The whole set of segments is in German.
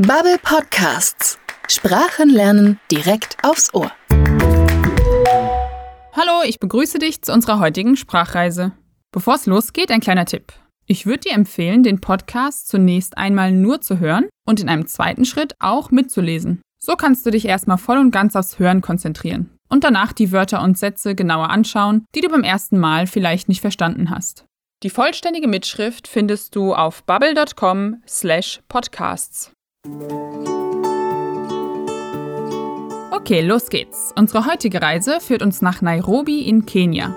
Bubble Podcasts. Sprachen lernen direkt aufs Ohr. Hallo, ich begrüße dich zu unserer heutigen Sprachreise. Bevor es losgeht, ein kleiner Tipp. Ich würde dir empfehlen, den Podcast zunächst einmal nur zu hören und in einem zweiten Schritt auch mitzulesen. So kannst du dich erstmal voll und ganz aufs Hören konzentrieren und danach die Wörter und Sätze genauer anschauen, die du beim ersten Mal vielleicht nicht verstanden hast. Die vollständige Mitschrift findest du auf bubble.com/podcasts. Okay, los geht's. Unsere heutige Reise führt uns nach Nairobi in Kenia.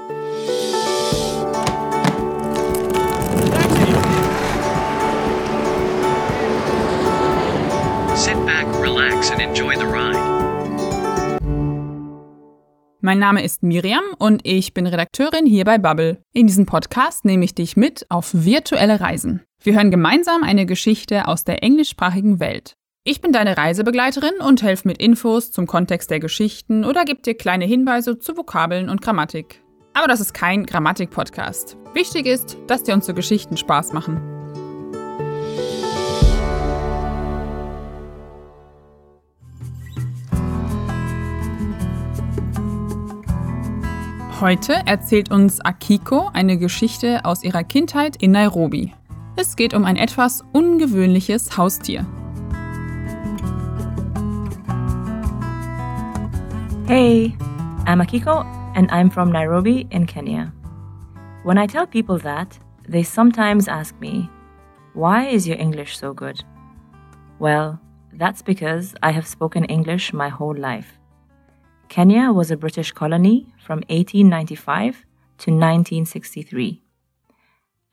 Mein Name ist Miriam und ich bin Redakteurin hier bei Bubble. In diesem Podcast nehme ich dich mit auf virtuelle Reisen. Wir hören gemeinsam eine Geschichte aus der englischsprachigen Welt. Ich bin deine Reisebegleiterin und helfe mit Infos zum Kontext der Geschichten oder gebe dir kleine Hinweise zu Vokabeln und Grammatik. Aber das ist kein Grammatik-Podcast. Wichtig ist, dass dir unsere Geschichten Spaß machen. Heute erzählt uns Akiko eine Geschichte aus ihrer Kindheit in Nairobi. Es geht um ein etwas ungewöhnliches Haustier. Hey, I'm Akiko and I'm from Nairobi in Kenya. When I tell people that, they sometimes ask me, Why is your English so good? Well, that's because I have spoken English my whole life. Kenya was a British colony from 1895 to 1963.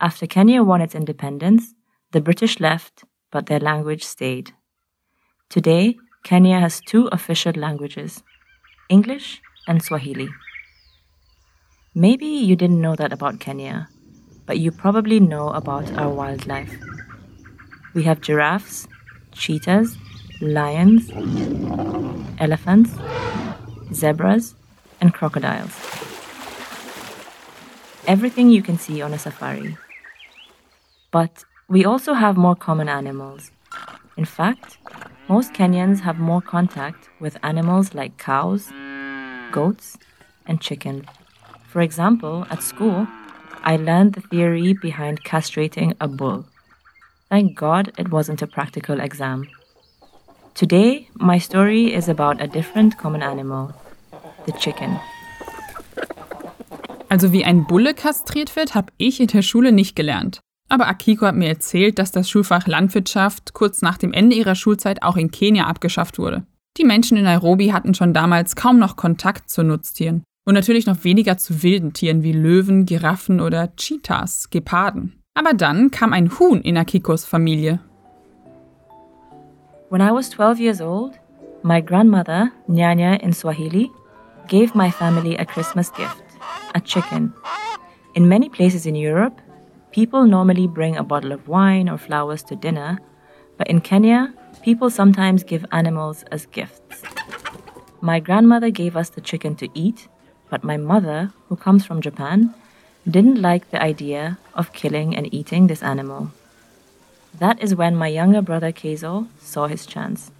After Kenya won its independence, the British left, but their language stayed. Today, Kenya has two official languages English and Swahili. Maybe you didn't know that about Kenya, but you probably know about our wildlife. We have giraffes, cheetahs, lions, elephants, zebras, and crocodiles. Everything you can see on a safari. But we also have more common animals. In fact, most Kenyans have more contact with animals like cows, goats, and chicken. For example, at school, I learned the theory behind castrating a bull. Thank God it wasn't a practical exam. Today, my story is about a different common animal, the chicken. Also wie ein Bulle kastriert wird, habe ich in der Schule nicht gelernt. Aber Akiko hat mir erzählt, dass das Schulfach Landwirtschaft kurz nach dem Ende ihrer Schulzeit auch in Kenia abgeschafft wurde. Die Menschen in Nairobi hatten schon damals kaum noch Kontakt zu Nutztieren und natürlich noch weniger zu wilden Tieren wie Löwen, Giraffen oder Cheetahs, Geparden. Aber dann kam ein Huhn in Akikos Familie. When I was 12 years old, my grandmother, Nyanya in Swahili, gave my family a Christmas gift a chicken. In many places in Europe, people normally bring a bottle of wine or flowers to dinner, but in Kenya, people sometimes give animals as gifts. My grandmother gave us the chicken to eat, but my mother, who comes from Japan, didn't like the idea of killing and eating this animal. That is when my younger brother Keizo saw his chance.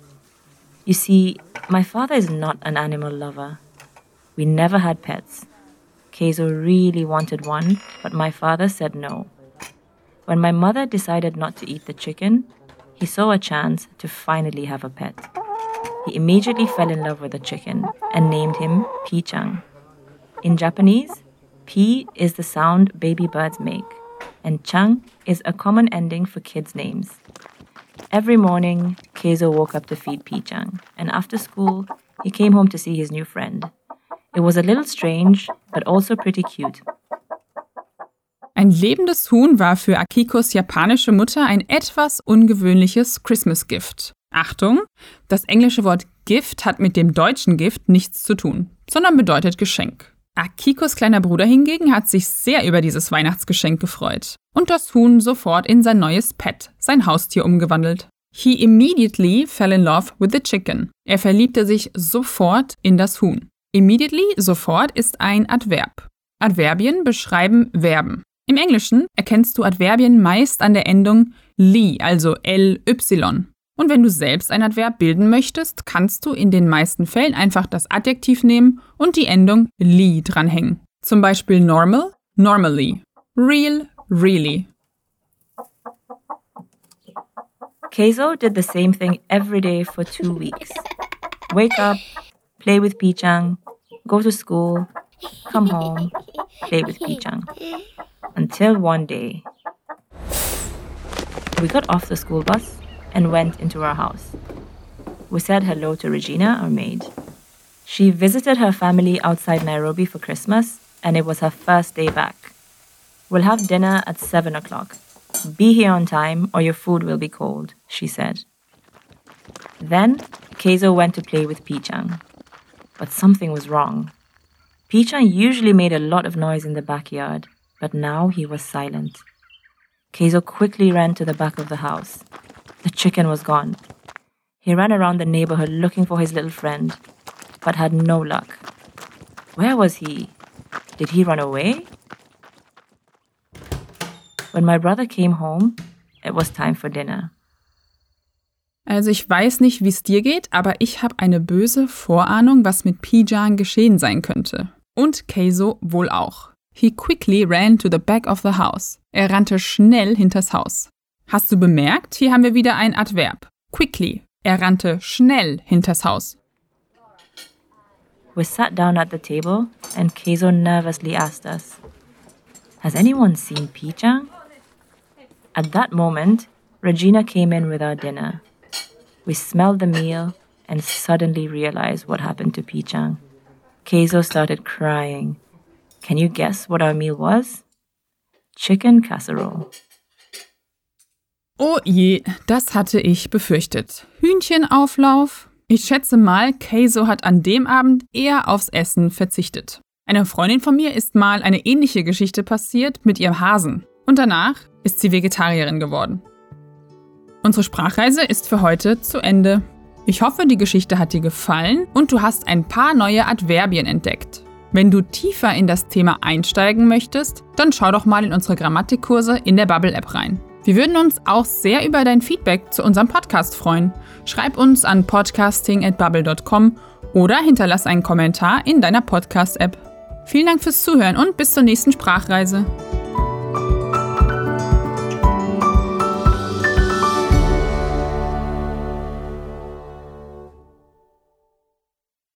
You see, my father is not an animal lover. We never had pets. Keizo really wanted one, but my father said no. When my mother decided not to eat the chicken, he saw a chance to finally have a pet. He immediately fell in love with the chicken and named him Pi-chan. In Japanese, Pi is the sound baby birds make, and Chang is a common ending for kids' names. Every morning, Keizo woke up to feed Pi-chan, and after school, he came home to see his new friend. It was a little strange, but also pretty cute. Ein lebendes Huhn war für Akikos japanische Mutter ein etwas ungewöhnliches Christmas Gift. Achtung, das englische Wort Gift hat mit dem deutschen Gift nichts zu tun, sondern bedeutet Geschenk. Akikos kleiner Bruder hingegen hat sich sehr über dieses Weihnachtsgeschenk gefreut und das Huhn sofort in sein neues Pet, sein Haustier, umgewandelt. He immediately fell in love with the chicken. Er verliebte sich sofort in das Huhn. Immediately, sofort, ist ein Adverb. Adverbien beschreiben Verben. Im Englischen erkennst du Adverbien meist an der Endung li, also ly. Und wenn du selbst ein Adverb bilden möchtest, kannst du in den meisten Fällen einfach das Adjektiv nehmen und die Endung li dranhängen. Zum Beispiel normal, normally, real, really. Keizo did the same thing every day for two weeks. Wake up, play with Pichang, go to school, come home, play with Pichang. Until one day, we got off the school bus and went into our house. We said hello to Regina, our maid. She visited her family outside Nairobi for Christmas, and it was her first day back. We'll have dinner at 7 o'clock. Be here on time, or your food will be cold, she said. Then, Keizo went to play with Pichang. But something was wrong. Pichang usually made a lot of noise in the backyard, but now he was silent. Keizo quickly ran to the back of the house. The chicken was gone. He ran around the neighborhood looking for his little friend, but had no luck. Where was he? Did he run away? When my brother came home, it was time for dinner. Also ich weiß nicht, wie es dir geht, aber ich habe eine böse Vorahnung, was mit Pijan geschehen sein könnte. Und Keizo wohl auch. He quickly ran to the back of the house. Er rannte schnell hinters Haus. Hast du bemerkt? Hier haben wir wieder ein Adverb. Quickly. Er rannte schnell hinters Haus. We sat down at the table and Keizo nervously asked us, Has anyone seen Pichang? At that moment, Regina came in with our dinner. We smelled the meal and suddenly realized what happened to Pichang. Keizo started crying. Can you guess what our meal was? Chicken casserole. Oh je, das hatte ich befürchtet. Hühnchenauflauf? Ich schätze mal, Keizo hat an dem Abend eher aufs Essen verzichtet. Einer Freundin von mir ist mal eine ähnliche Geschichte passiert mit ihrem Hasen. Und danach ist sie Vegetarierin geworden. Unsere Sprachreise ist für heute zu Ende. Ich hoffe, die Geschichte hat dir gefallen und du hast ein paar neue Adverbien entdeckt. Wenn du tiefer in das Thema einsteigen möchtest, dann schau doch mal in unsere Grammatikkurse in der Bubble App rein. Wir würden uns auch sehr über dein Feedback zu unserem Podcast freuen. Schreib uns an podcasting@bubble.com oder hinterlass einen Kommentar in deiner Podcast App. Vielen Dank fürs Zuhören und bis zur nächsten Sprachreise.